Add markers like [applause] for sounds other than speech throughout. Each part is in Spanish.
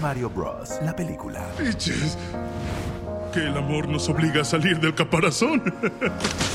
Mario Bros. La película. Peaches. Que el amor nos obliga a salir del caparazón. [laughs]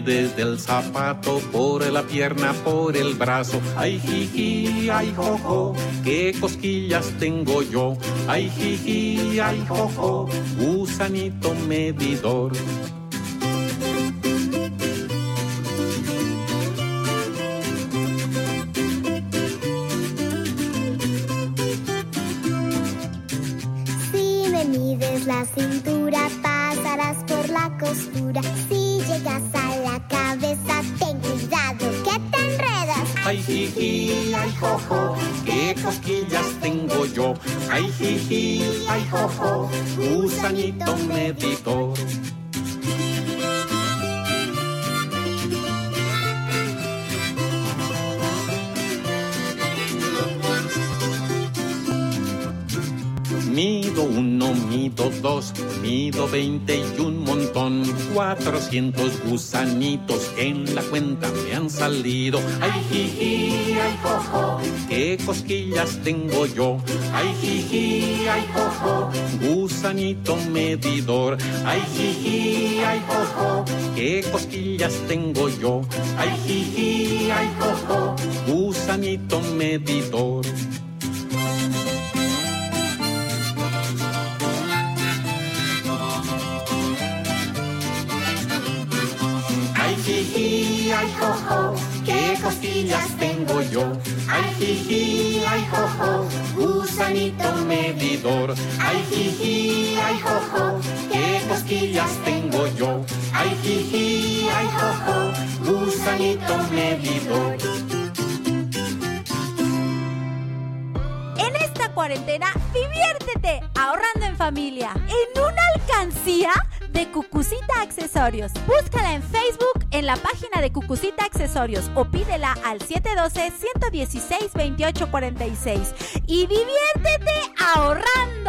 Desde el zapato, por la pierna, por el brazo. Ay, jiji, ay, jojo, qué cosquillas tengo yo. Ay, jiji, ay, jojo, gusanito medidor. Si me mides la cintura, pasarás por la costura. Llegas a la cabeza, ten cuidado que te enredas. Ay, jiji, ay, jojo, qué cosquillas tengo yo. Ay, jiji, ay, jojo, gusanito medidor. Mido uno, mido dos, mido veinte y un montón. Cuatrocientos gusanitos en la cuenta me han salido. Ay, jiji, ay, jojo, qué cosquillas tengo yo. Ay, jiji, ay, jojo, gusanito medidor. Ay, jiji, ay, jojo, qué cosquillas tengo yo. Ay, jiji, ay, jojo, gusanito medidor. Jiji, ay, jojo, qué costillas tengo yo. Ay, jiji, ay, jojo, gusanito medidor. Ay, jiji, ay, jojo, qué cosquillas tengo yo. Ay, jiji, ay, jojo, gusanito medidor. En esta cuarentena, diviértete ahorrando en familia en una alcancía de Cucucita Accesorios. Búscala en Facebook en la página de Cucucita Accesorios o pídela al 712-116-2846 y diviértete ahorrando.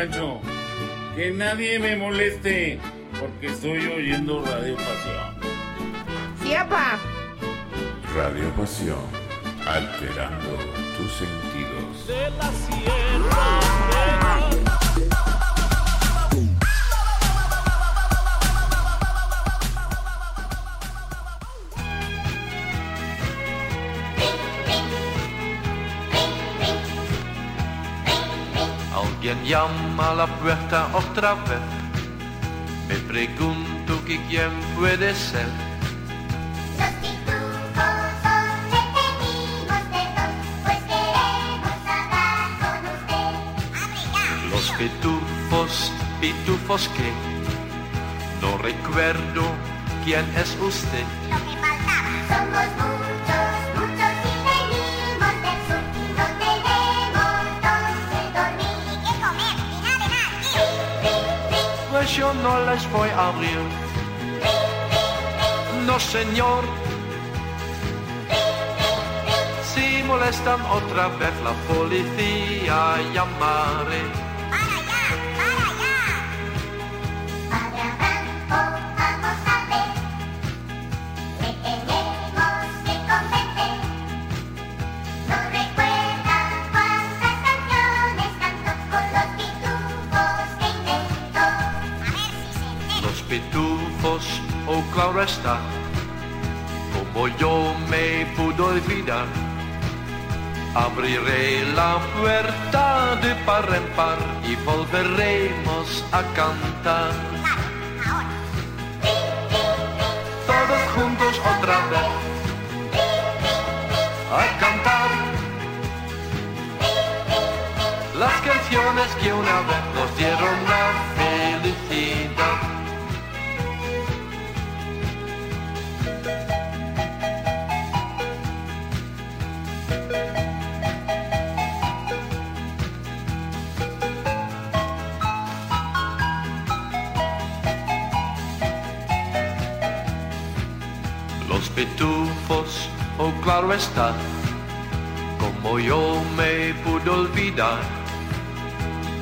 Rancho. Que nadie me moleste, porque estoy oyendo Radio Pasión. Sí, papá. Radio Pasión, alterando tus sentidos. De la sierra. Alguien llama a la puerta otra vez. Me pregunto que quién puede ser. Los pitufos son enemigos de dos, pues queremos hablar con usted. Los pitufos, pitufos que no recuerdo quién es usted. Lo que faltaba. Somos Yo no les voy a abrir. No, señor. Si molestan otra vez la policía, llamaré. Como yo me pudo olvidar. Abriré la puerta de par en par y volveremos a cantar. Todos juntos otra vez a cantar las canciones que una vez nos claro está, como yo me pude olvidar.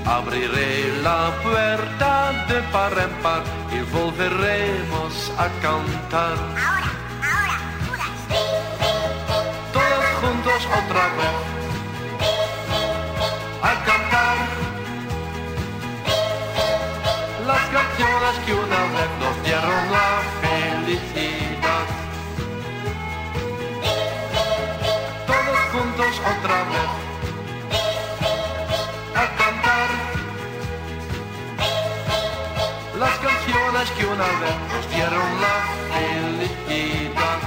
Abriré la puerta de par en par y volveremos a cantar. Ahora, ahora, puras. Todos juntos otra vez a cantar las canciones que una vez nos dieron la felicidad. Juntos otra vez a cantar las canciones que una vez nos dieron la felicidad.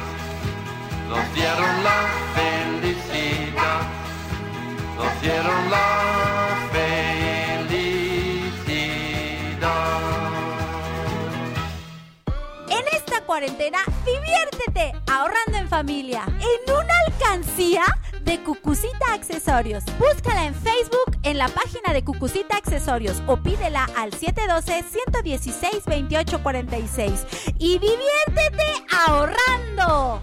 Nos dieron la felicidad. Nos dieron la felicidad. En esta cuarentena, diviértete ahorrando en familia en una alcancía de Cucucita Accesorios. Búscala en Facebook en la página de Cucucita Accesorios o pídela al 712-116-2846 y diviértete ahorrando.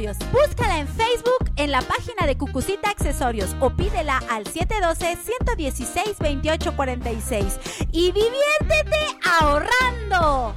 Búscala en Facebook en la página de Cucucita Accesorios o pídela al 712-116-2846 y diviértete ahorrando.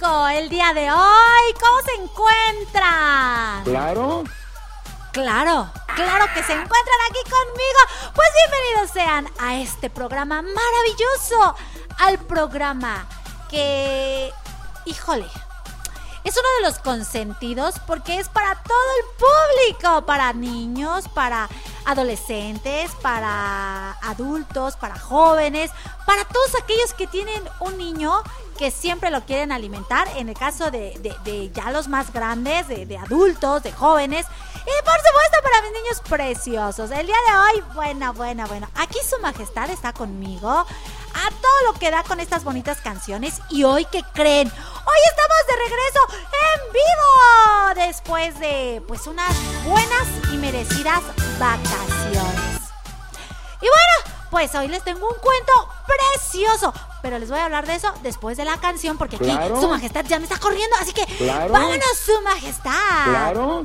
El día de hoy? ¿Cómo se encuentran? Claro. Claro, claro que se encuentran aquí conmigo. Pues bienvenidos sean a este programa maravilloso. Al programa que, híjole, es uno de los consentidos porque es para todo el público, para niños, para adolescentes, para adultos, para jóvenes, para todos aquellos que tienen un niño que siempre lo quieren alimentar, en el caso de, ya los más grandes, de, de adultos, de jóvenes, y por supuesto para mis niños preciosos. El día de hoy, bueno, bueno, bueno, aquí su majestad está conmigo a todo lo que da con estas bonitas canciones y hoy, ¿qué creen? Hoy estamos de regreso en vivo después de pues unas buenas y merecidas vacaciones. Y bueno, pues hoy les tengo un cuento precioso. Pero les voy a hablar de eso después de la canción porque aquí Claro. su majestad ya me está corriendo. Así que Claro. vámonos, su majestad. Claro.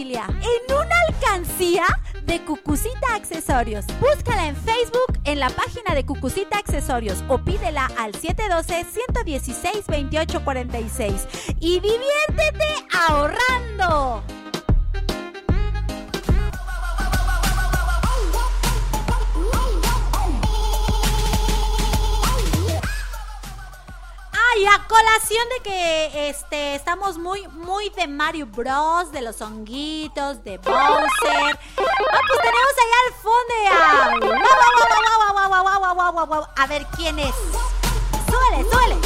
En una alcancía de Cucucita Accesorios. Búscala en Facebook en la página de Cucucita Accesorios o pídela al 712-116-2846 y diviértete ahorrando. colación de que este, estamos muy, muy de Mario Bros, de los honguitos, de Bowser. Ah, pues tenemos allá al fondo a... A ver quién es. Súbele, súbele.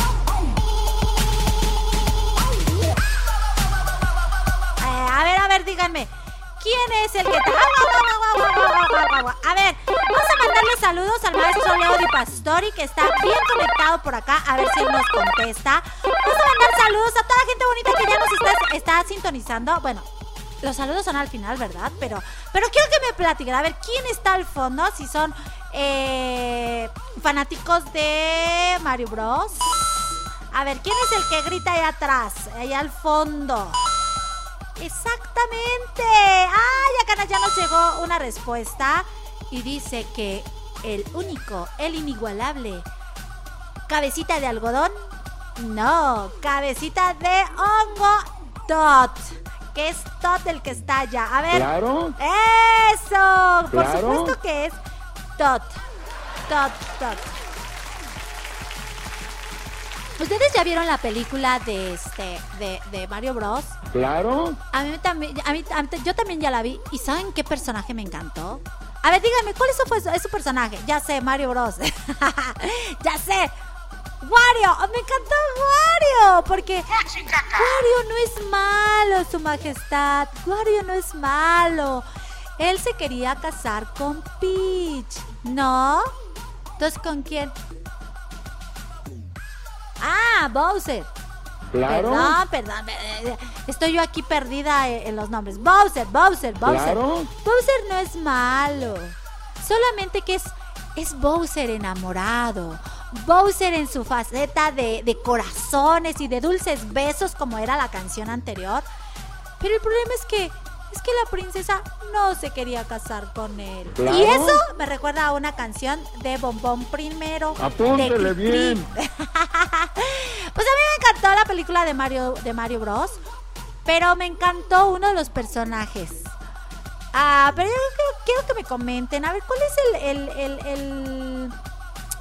Eh, a ver, a ver, díganme. ¿Quién es el que te.? A ver, vamos a mandarle saludos al maestro Leo Di Pastori, que está bien conectado por acá, a ver si él nos contesta. Vamos a mandar saludos a toda la gente bonita que ya nos está, sintonizando. Bueno, los saludos son al final, ¿verdad? Pero, pero quiero que me platiquen. A ver, ¿quién está al fondo? Si son eh, fanáticos de Mario Bros. A ver, ¿quién es el que grita allá atrás? Allá al fondo. Exactamente. Ay, acá ya nos llegó una respuesta y dice que el único, el inigualable, cabecita de algodón, no, cabecita de hongo, Tot. Que es Tot el que está allá. A ver. Claro. Eso. Por Claro. supuesto que es Tot. Tot, Tot. ¿Ustedes ya vieron la película de este de, de Mario Bros? Claro. A mí también, a mí, a mí- yo también ya la vi. ¿Y saben qué personaje me encantó? A ver, díganme, ¿cuál es su, es su personaje? Ya sé, Mario Bros. [laughs] ya sé. Wario, me encantó Wario, porque Wario no es malo, su majestad. Wario no es malo. Él se quería casar con Peach, ¿no? Entonces, ¿con quién? Ah, Bowser. Claro. Perdón, perdón. Estoy yo aquí perdida en en los nombres. Bowser, Bowser, Bowser. Claro. Bowser no es malo. Solamente que es, es Bowser enamorado. Bowser en su faceta de, de corazones y de dulces besos como era la canción anterior. Pero el problema es que es que la princesa no se quería casar con él. Claro. Y eso me recuerda a una canción de Bombón Primero. de Apúntele bien. [laughs] Pues a mí me encantó la película de Mario, de Mario Bros. Pero me encantó uno de los personajes. Ah, pero yo quiero, quiero que me comenten. A ver, ¿cuál es el, el, el, el,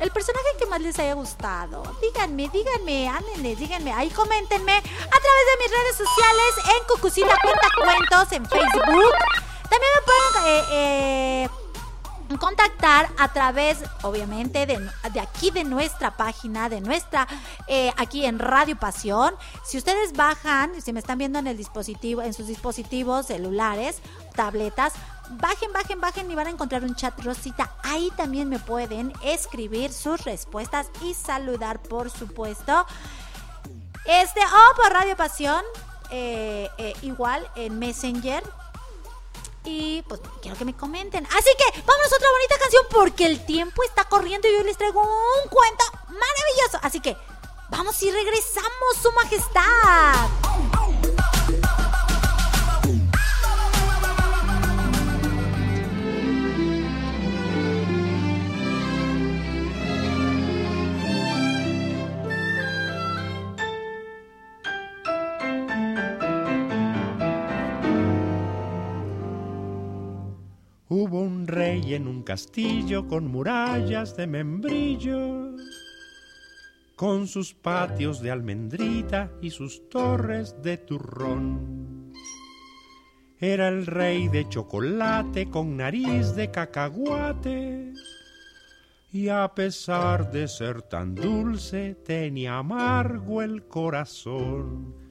el personaje que más les haya gustado? Díganme, díganme, ándenle, díganme. Ahí coméntenme a través de mis redes sociales en Cucucita Cuenta Cuentos en Facebook. También me pueden eh, eh, contactar a través, obviamente, de, de aquí de nuestra página, de nuestra, eh, aquí en Radio Pasión. Si ustedes bajan, si me están viendo en el dispositivo, en sus dispositivos celulares, tabletas, bajen, bajen, bajen y van a encontrar un chat rosita. Ahí también me pueden escribir sus respuestas y saludar, por supuesto. Este, o por Radio Pasión, eh, eh, igual en Messenger, y pues quiero que me comenten. Así que vámonos a otra bonita canción porque el tiempo está corriendo y yo les traigo un cuento maravilloso. Así que vamos y regresamos, Su Majestad. En un castillo con murallas de membrillo, con sus patios de almendrita y sus torres de turrón. Era el rey de chocolate con nariz de cacahuate. Y a pesar de ser tan dulce, tenía amargo el corazón.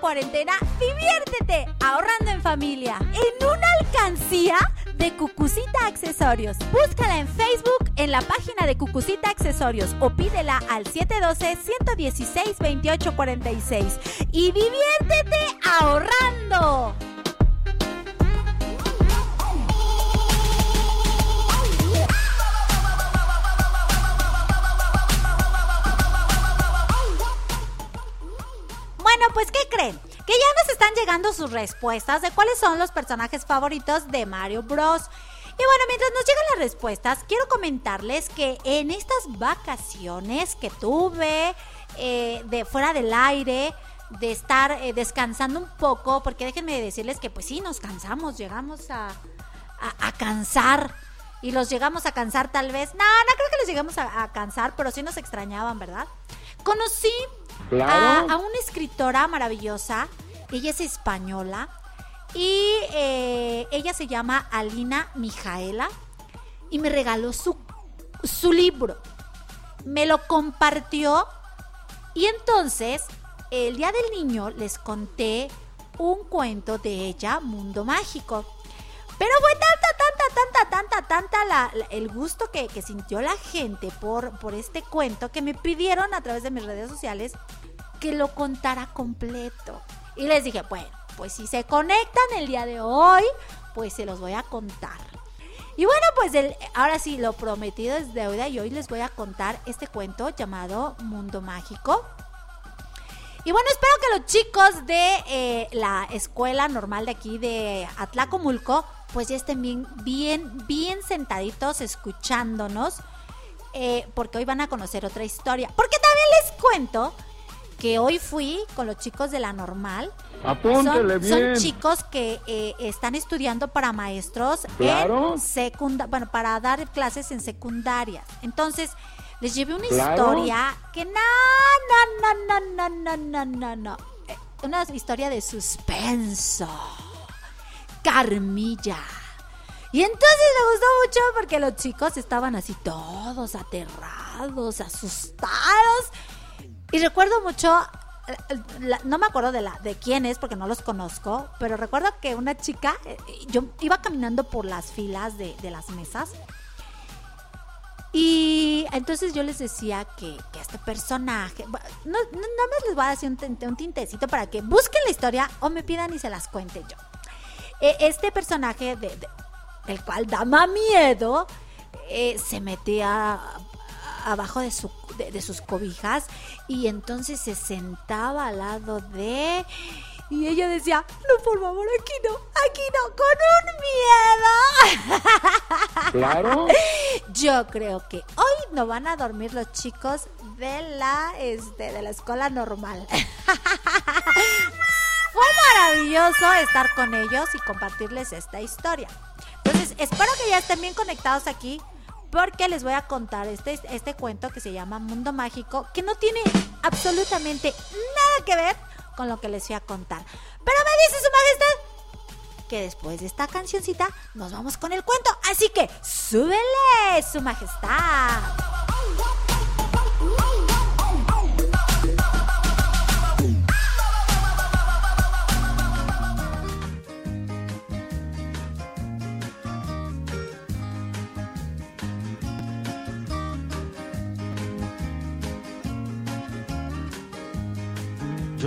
Cuarentena, diviértete ahorrando en familia en una alcancía de Cucucita Accesorios. Búscala en Facebook en la página de Cucucita Accesorios o pídela al 712-116-2846 y diviértete ahorrando. Bueno, pues ¿qué creen? Que ya nos están llegando sus respuestas de cuáles son los personajes favoritos de Mario Bros. Y bueno, mientras nos llegan las respuestas, quiero comentarles que en estas vacaciones que tuve eh, de fuera del aire, de estar eh, descansando un poco, porque déjenme decirles que pues sí, nos cansamos, llegamos a, a, cansar. Y los llegamos a cansar tal vez. No, no creo que los llegamos a, a cansar, pero sí nos extrañaban, ¿verdad? Conocí a, una escritora maravillosa. Ella es española. Y eh, ella se llama Alina Mijaela. Y me regaló su, su libro. Me lo compartió. Y entonces, el día del niño les conté un cuento de ella, Mundo Mágico. Pero fue tanta, tanta, tanta, tanta, tanta el gusto que, sintió la gente por, por este cuento que me pidieron a través de mis redes sociales que lo contara completo. Y les dije, bueno, pues si se conectan el día de hoy, pues se los voy a contar. Y bueno, pues ahora sí, lo prometido es deuda y hoy les voy a contar este cuento llamado Mundo Mágico. Y bueno, espero que los chicos de eh, la escuela normal de aquí de Atlacomulco, pues ya estén bien, bien, bien sentaditos escuchándonos, eh, porque hoy van a conocer otra historia. Porque también les cuento que hoy fui con los chicos de la normal. Apúntele son, bien. son chicos que eh, están estudiando para maestros Claro. en secunda, bueno, para dar clases en secundarias. Entonces, les llevé una Claro. historia que no, no, no, no, no, no, no, no. Eh, Una historia de suspenso. Carmilla. Y entonces me gustó mucho porque los chicos estaban así todos aterrados, asustados. Y recuerdo mucho, eh, la- no me acuerdo de la de quién es porque no los conozco, pero recuerdo que una chica, eh, yo iba caminando por las filas de, de las mesas y entonces yo les decía que, este personaje, no, no, no me les voy a decir un, un tintecito para que busquen la historia o me pidan y se las cuente yo. Eh, este personaje, de, el cual da más miedo, eh, se metía abajo de, su, de sus cobijas y entonces se sentaba al lado de... Y ella decía, no, por favor, aquí no, aquí no, con un miedo. [laughs] Claro. Yo creo que hoy no van a dormir los chicos de la, este, de la escuela normal. [laughs] Fue maravilloso estar con ellos y compartirles esta historia. Entonces, espero que ya estén bien conectados aquí porque les voy a contar este, este cuento que se llama Mundo Mágico, que no tiene absolutamente nada que ver con lo que les voy a contar. Pero me dice su majestad que después de esta cancioncita nos vamos con el cuento. Así que súbele, su majestad.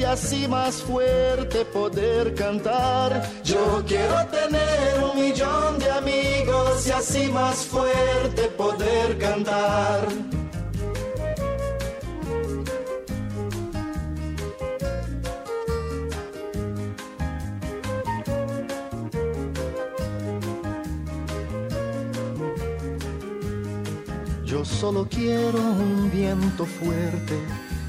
y así más fuerte poder cantar. Yo quiero tener un millón de amigos y así más fuerte poder cantar. Yo solo quiero un viento fuerte,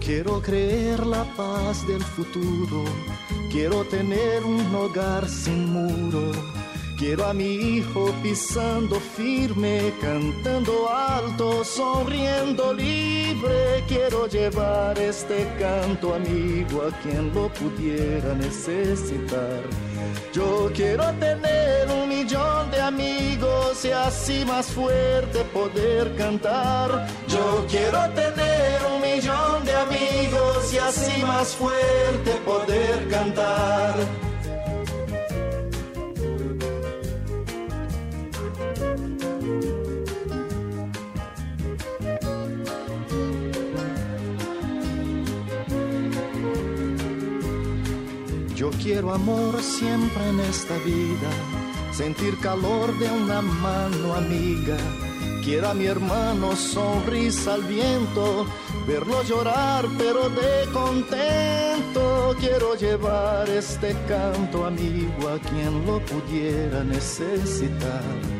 Quiero creer la paz del futuro, quiero tener un hogar sin muro. Quiero a mi hijo pisando firme, cantando alto, sonriendo libre. Quiero llevar este canto amigo a quien lo pudiera necesitar. Yo quiero tener un millón de amigos y así más fuerte poder cantar. Yo quiero tener un millón de amigos y así más fuerte poder cantar. Yo quiero amor siempre en esta vida, sentir calor de una mano amiga. Quiero a mi hermano sonrisa al viento, verlo llorar pero de contento. Quiero llevar este canto amigo a quien lo pudiera necesitar.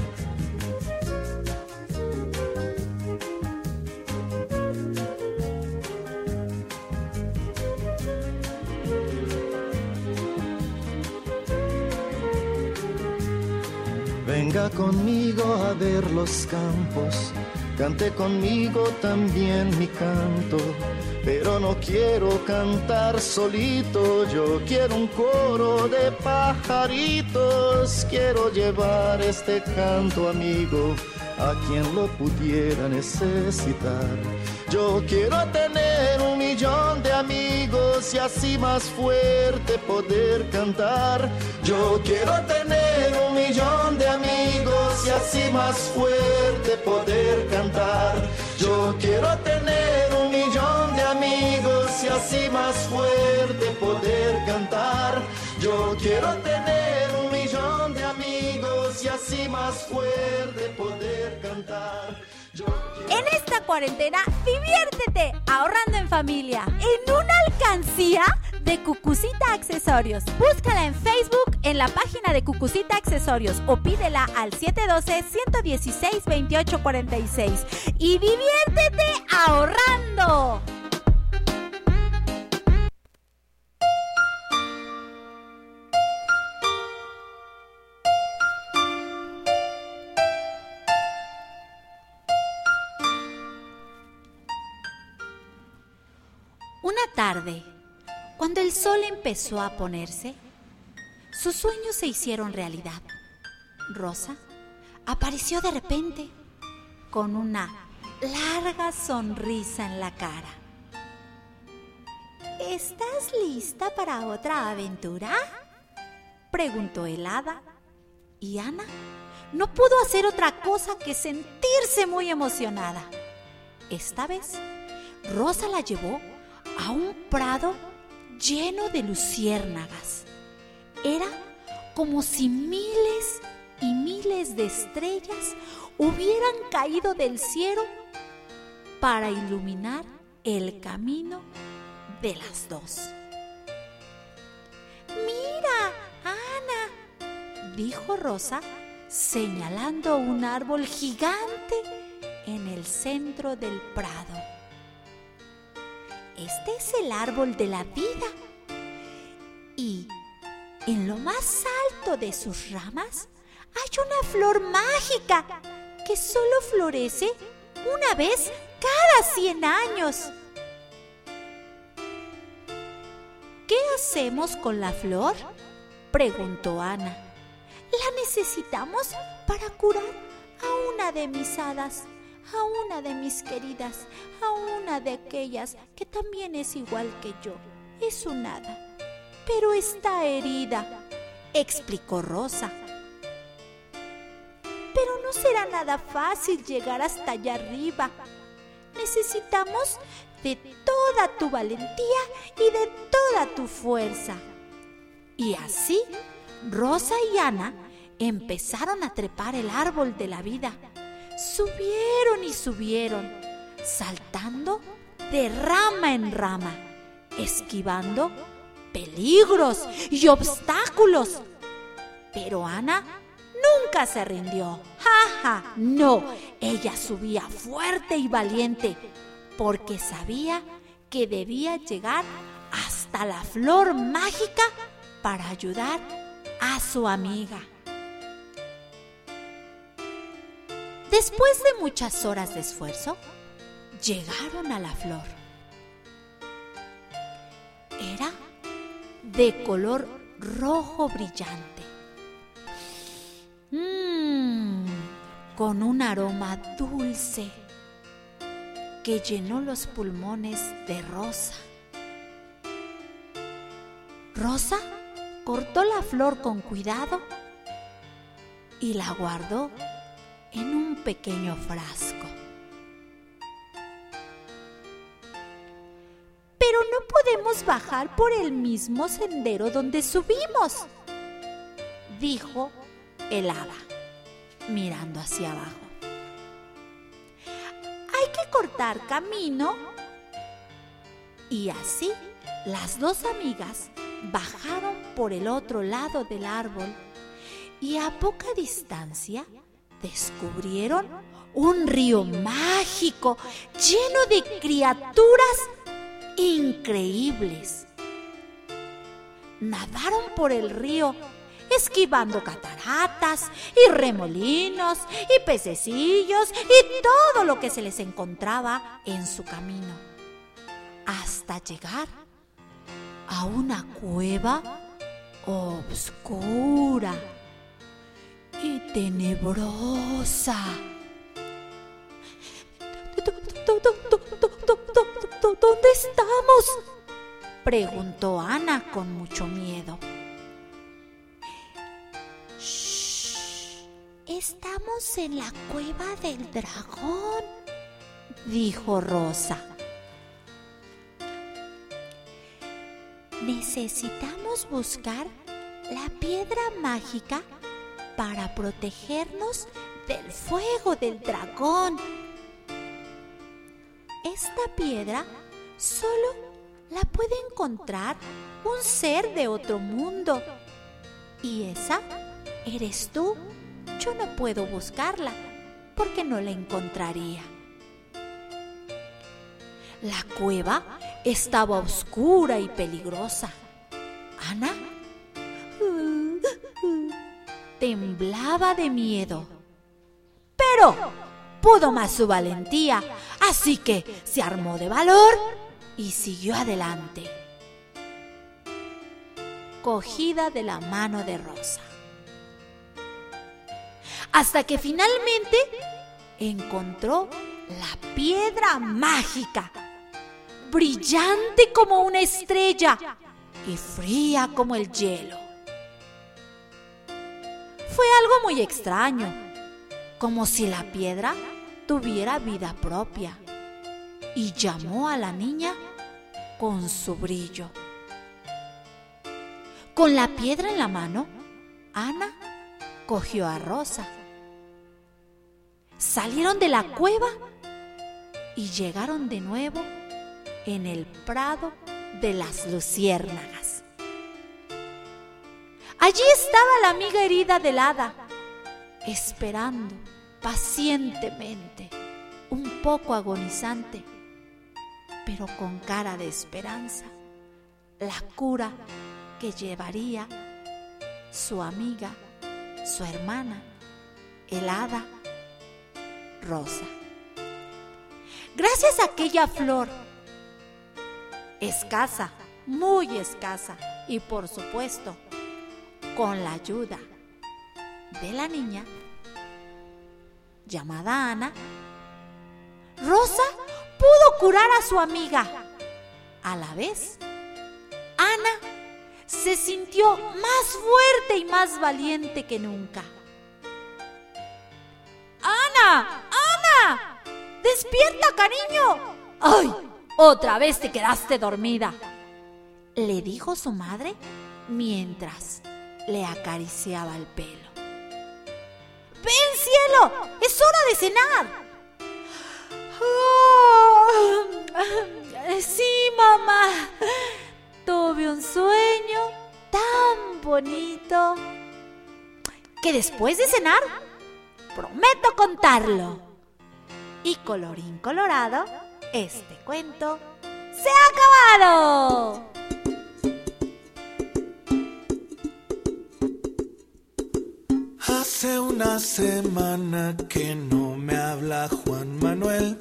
Venga conmigo a ver los campos, cante conmigo también mi canto, pero no quiero cantar solito, yo quiero un coro de pajaritos, quiero llevar este canto amigo a quien lo pudiera necesitar. Yo quiero tener un millón de amigos y así más fuerte poder cantar. Yo quiero tener un millón de amigos y así más fuerte poder cantar. Yo quiero tener un millón de amigos y así más fuerte poder cantar. Yo quiero tener un millón de amigos y así más fuerte poder cantar. En esta cuarentena, diviértete ahorrando en familia en una alcancía de Cucucita Accesorios. Búscala en Facebook en la página de Cucucita Accesorios o pídela al 712-116-2846 y diviértete ahorrando. Una tarde, cuando el sol empezó a ponerse, sus sueños se hicieron realidad. Rosa apareció de repente con una larga sonrisa en la cara. ¿Estás lista para otra aventura? preguntó el hada. Y Ana no pudo hacer otra cosa que sentirse muy emocionada. Esta vez, Rosa la llevó a un prado lleno de luciérnagas. Era como si miles y miles de estrellas hubieran caído del cielo para iluminar el camino de las dos. Mira, Ana, dijo Rosa, señalando un árbol gigante en el centro del prado. Este es el árbol de la vida. Y en lo más alto de sus ramas hay una flor mágica que solo florece una vez cada 100 años. ¿Qué hacemos con la flor? preguntó Ana. La necesitamos para curar a una de mis hadas a una de mis queridas, a una de aquellas que también es igual que yo. Es un hada, pero está herida, explicó Rosa. Pero no será nada fácil llegar hasta allá arriba. Necesitamos de toda tu valentía y de toda tu fuerza. Y así, Rosa y Ana empezaron a trepar el árbol de la vida subieron y subieron, saltando de rama en rama, esquivando peligros y obstáculos. Pero Ana nunca se rindió. ¡Ja, ja! No, ella subía fuerte y valiente porque sabía que debía llegar hasta la flor mágica para ayudar a su amiga. Después de muchas horas de esfuerzo, llegaron a la flor. Era de color rojo brillante, mmm, con un aroma dulce que llenó los pulmones de Rosa. Rosa cortó la flor con cuidado y la guardó en un pequeño frasco. podemos bajar por el mismo sendero donde subimos, dijo el hada, mirando hacia abajo. Hay que cortar camino. Y así las dos amigas bajaron por el otro lado del árbol y a poca distancia descubrieron un río mágico lleno de criaturas increíbles. Nadaron por el río esquivando cataratas y remolinos y pececillos y todo lo que se les encontraba en su camino, hasta llegar a una cueva obscura tenebrosa. ¿Dónde estamos? Preguntó Ana con mucho miedo. Shh, estamos en la cueva del dragón, dijo Rosa. Necesitamos buscar la piedra mágica para protegernos del fuego del dragón. Esta piedra solo la puede encontrar un ser de otro mundo. Y esa eres tú. Yo no puedo buscarla porque no la encontraría. La cueva estaba oscura y peligrosa. Ana temblaba de miedo. Pero pudo más su valentía, así que se armó de valor y siguió adelante, cogida de la mano de Rosa. Hasta que finalmente encontró la piedra mágica, brillante como una estrella y fría como el hielo. Fue algo muy extraño, como si la piedra tuviera vida propia, y llamó a la niña con su brillo. Con la piedra en la mano, Ana cogió a Rosa. Salieron de la cueva y llegaron de nuevo en el prado de las luciérnagas. Allí estaba la amiga herida del hada, esperando pacientemente, un poco agonizante, pero con cara de esperanza, la cura que llevaría su amiga, su hermana, el hada rosa. Gracias a aquella flor, escasa, muy escasa, y por supuesto, con la ayuda de la niña llamada Ana, Rosa pudo curar a su amiga. A la vez, Ana se sintió más fuerte y más valiente que nunca. ¡Ana! ¡Ana! ¡Despierta, cariño! ¡Ay! Otra vez te quedaste dormida. Le dijo su madre mientras le acariciaba el pelo. ¡Ven, cielo! ¡Es hora de cenar! Oh, sí, mamá. Tuve un sueño tan bonito que después de cenar prometo contarlo. Y colorín colorado, este cuento se ha acabado. Hace una semana que no me habla Juan Manuel.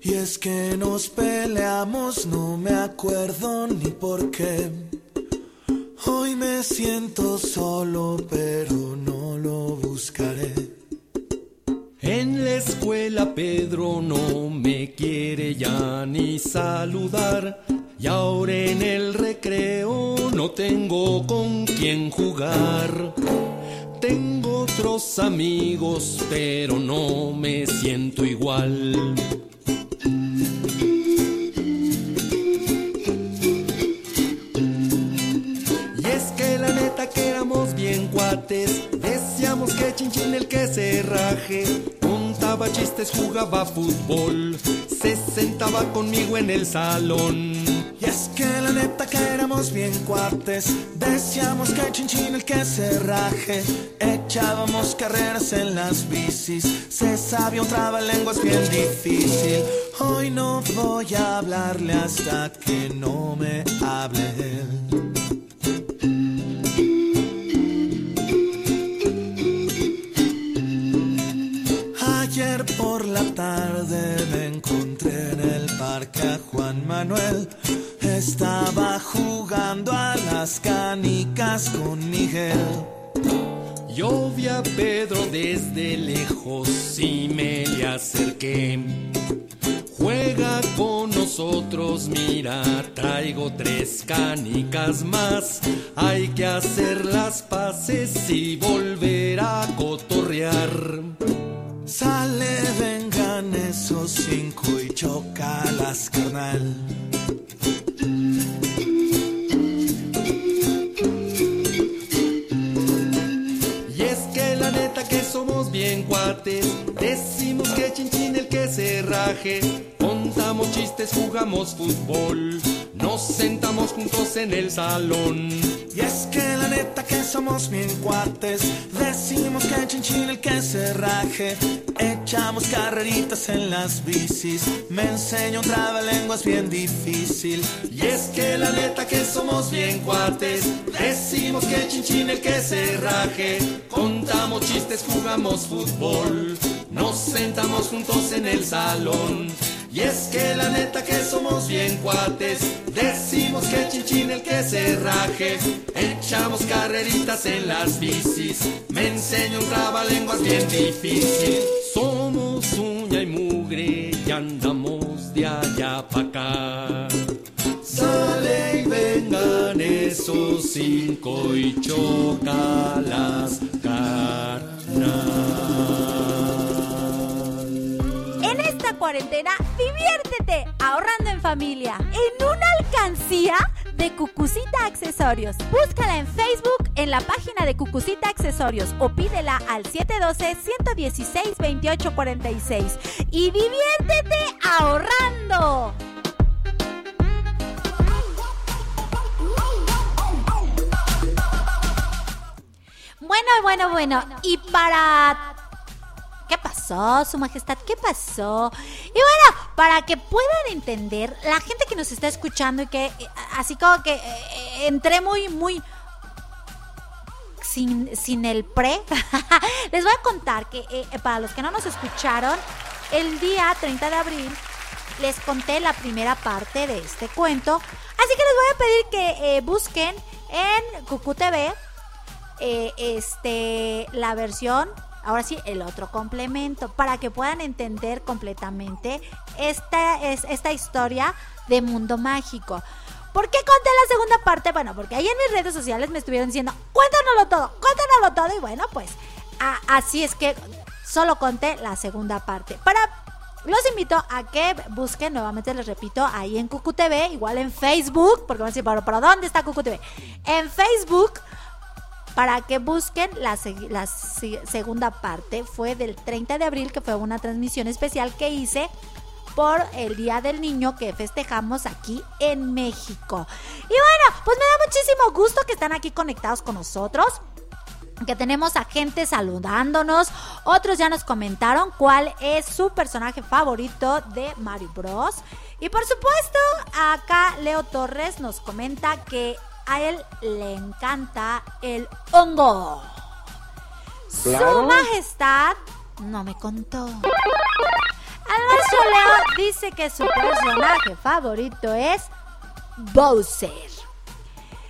Y es que nos peleamos, no me acuerdo ni por qué. Hoy me siento solo, pero no lo buscaré. En la escuela Pedro no me quiere ya ni saludar. Y ahora en el recreo no tengo con quién jugar tengo otros amigos, pero no me siento igual. Y es que la neta que éramos bien cuates, decíamos que chinchín el que se raje. Contaba chistes, jugaba fútbol. Se sentaba conmigo en el salón. Y es que la neta que éramos bien cuates Decíamos que chinchín el que se raje Echábamos carreras en las bicis Se sabía un trabalenguas bien difícil Hoy no voy a hablarle hasta que no me hable Juan Manuel. Estaba jugando a las canicas con Miguel. Yo a Pedro desde lejos y me le acerqué. Juega con nosotros, mira, traigo tres canicas más. Hay que hacer las paces y volver a cotorrear. Sale, vengan esos cinco chocalas, carnal. Y es que la neta que somos bien cuates, decimos que chinchín el que se raje, contamos chistes, jugamos fútbol, nos sentamos juntos en el salón. Y es que la neta que somos bien cuates. Decimos que chinchín el que se raje. Echamos carreritas en las bicis. Me enseña un trabalenguas bien difícil. Y es que la neta que somos bien cuates. Decimos que chinchín el que se raje. Contamos chistes, jugamos fútbol. Nos sentamos juntos en el salón y es que la neta que somos bien cuates, decimos que chinchín el que se raje, echamos carreritas en las bicis, me enseña un trabalenguas bien difícil. Somos uña y mugre y andamos de allá para acá. Sale y vengan esos cinco y choca las En cuarentena, diviértete ahorrando en familia en una alcancía de Cucucita Accesorios. Búscala en Facebook en la página de Cucucita Accesorios o pídela al 712-116-2846 y diviértete ahorrando. Bueno, bueno, bueno. Y para ¿Qué pasó, Su Majestad? ¿Qué pasó? Y bueno, para que puedan entender, la gente que nos está escuchando y que eh, así como que eh, entré muy, muy sin, sin el pre, [laughs] les voy a contar que eh, para los que no nos escucharon, el día 30 de abril les conté la primera parte de este cuento. Así que les voy a pedir que eh, busquen en Cucu TV eh, este, la versión ahora sí, el otro complemento, para que puedan entender completamente esta, es, esta historia de mundo mágico. ¿Por qué conté la segunda parte? Bueno, porque ahí en mis redes sociales me estuvieron diciendo, cuéntanoslo todo, cuéntanoslo todo. Y bueno, pues así es que solo conté la segunda parte. Para los invito a que busquen, nuevamente les repito, ahí en Cucu TV, igual en Facebook, porque van a decir, ¿pero, ¿pero dónde está Cucu TV? En Facebook para que busquen la, segunda parte. Fue del 30 de abril, que fue una transmisión especial que hice por el Día del Niño que festejamos aquí en México. Y bueno, pues me da muchísimo gusto que están aquí conectados con nosotros. Que tenemos a gente saludándonos. Otros ya nos comentaron cuál es su personaje favorito de Mario Bros. Y por supuesto, acá Leo Torres nos comenta que a él le encanta el hongo. Claro. Su majestad no me contó. Alonso Leo dice que su personaje favorito es Bowser.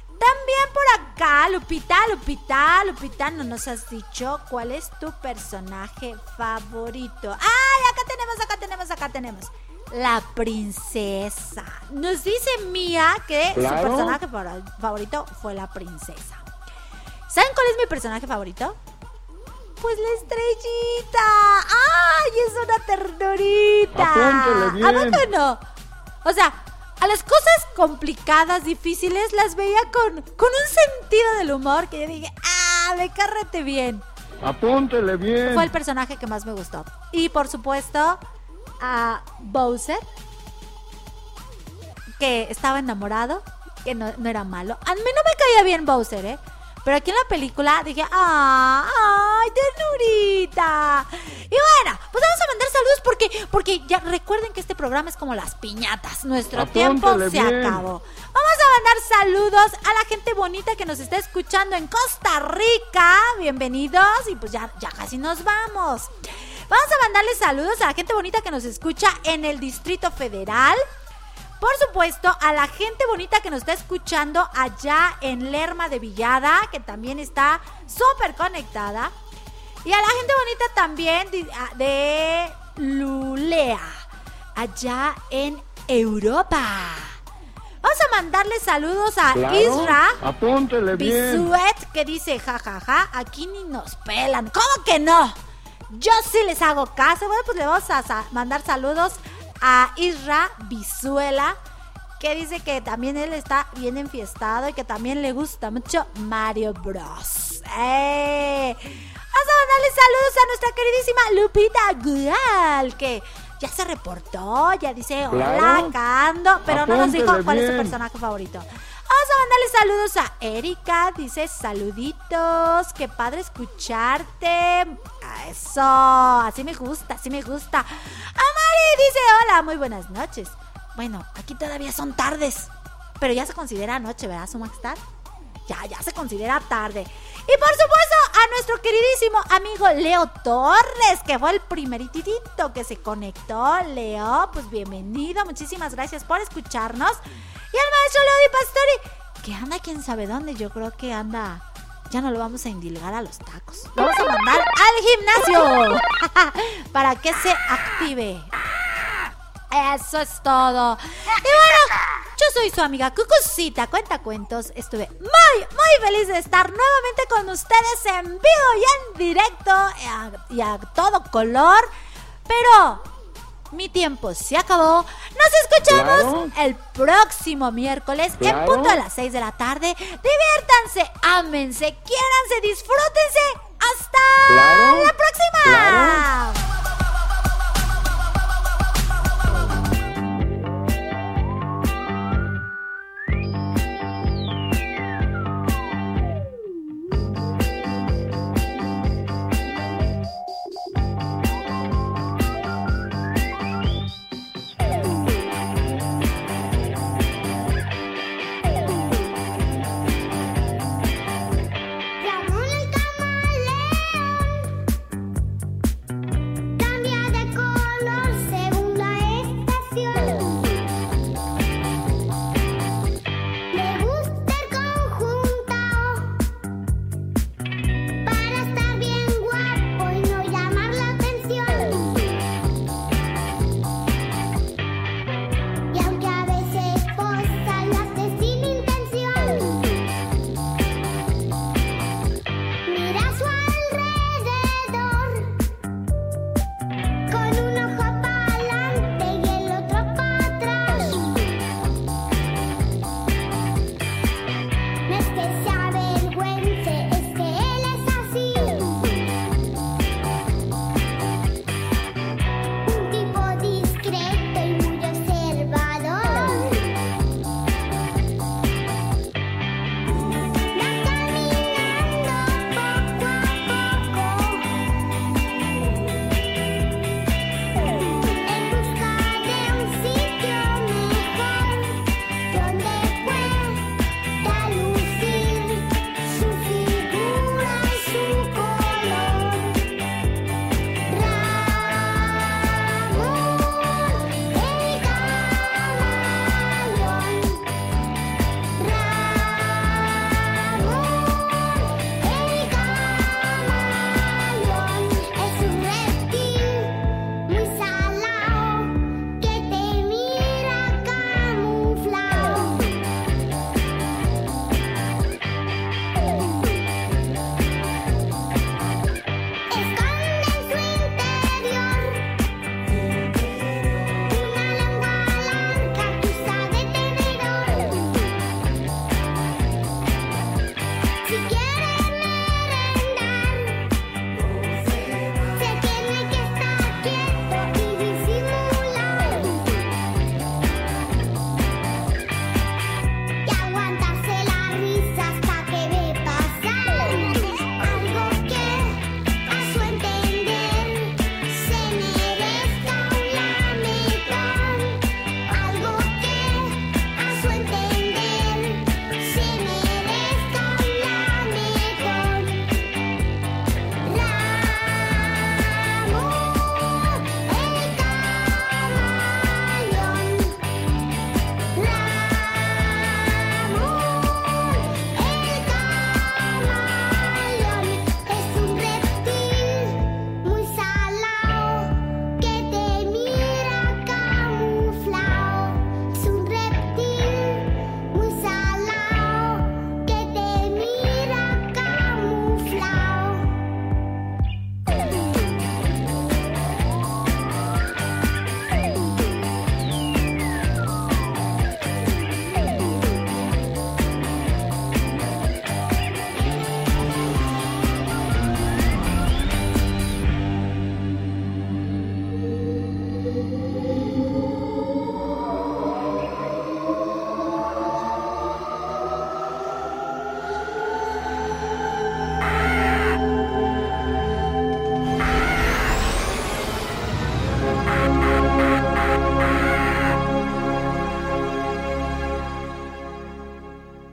También por acá, Lupita, Lupita, Lupita, no nos has dicho cuál es tu personaje favorito. ¡Ay! Acá tenemos, acá tenemos, acá tenemos. La princesa. Nos dice Mía que Claro. su personaje favor- favorito fue la princesa. ¿Saben cuál es mi personaje favorito? Pues la estrellita. ¡Ay! Es una ternurita. Bien. ¿A poco no? O sea, a las cosas complicadas, difíciles, las veía con, con un sentido del humor que yo dije, ¡ah! Me cárrete bien. Apúntele bien. Fue el personaje que más me gustó. Y por supuesto, a Bowser, que estaba enamorado, que no, no era malo. A mí no me caía bien Bowser, ¿eh? Pero aquí en la película dije, ¡ah! ¡ay, ternurita! Y bueno, pues vamos a mandar saludos porque, porque ya recuerden que este programa es como las piñatas. Nuestro tiempo se bien. acabó. Vamos a mandar saludos a la gente bonita que nos está escuchando en Costa Rica. Bienvenidos y pues ya, ya casi nos vamos. Vamos a mandarles saludos a la gente bonita que nos escucha en el Distrito Federal. Por supuesto, a la gente bonita que nos está escuchando allá en Lerma de Villada, que también está súper conectada. Y a la gente bonita también de, de Lulea, allá en Europa. Vamos a mandarle saludos a Claro, Isra Apúntele bien. Bisuet, que dice, jajaja, aquí ni nos pelan. ¿Cómo que no? Yo sí les hago caso. Bueno, pues le vamos a sa- mandar saludos a Isra Bisuela, que dice que también él está bien enfiestado y que también le gusta mucho Mario Bros. ¡Eh! Vamos a mandarle saludos a nuestra queridísima Lupita Gual, que ya se reportó, ya dice hola, Claro. pero no nos dijo cuál es su personaje favorito. Saludos a Erika. Dice saluditos. Qué padre escucharte. Eso. Así me gusta, así me gusta. A Mari dice hola, muy buenas noches. Bueno, aquí todavía son tardes. Pero ya se considera noche, ¿verdad, su majestad? Ya, ya se considera tarde. Y por supuesto a nuestro queridísimo amigo Leo Torres, que fue el primeritito que se conectó. Leo, pues bienvenido, muchísimas gracias por escucharnos. Y al maestro Leo Di Pastori, que anda quién sabe dónde, yo creo que anda... Ya no lo vamos a indilgar a los tacos. Lo vamos a mandar al gimnasio [laughs] para que se active. Eso es todo. Y bueno, yo soy su amiga Cucucita, cuenta cuentos. Estuve muy, muy feliz de estar nuevamente con ustedes en vivo y en directo a, y a todo color. Pero mi tiempo se acabó. Nos escuchamos el próximo miércoles en punto a las 6 de la tarde. Diviértanse, ámense, quiéranse, disfrútense. Hasta la próxima.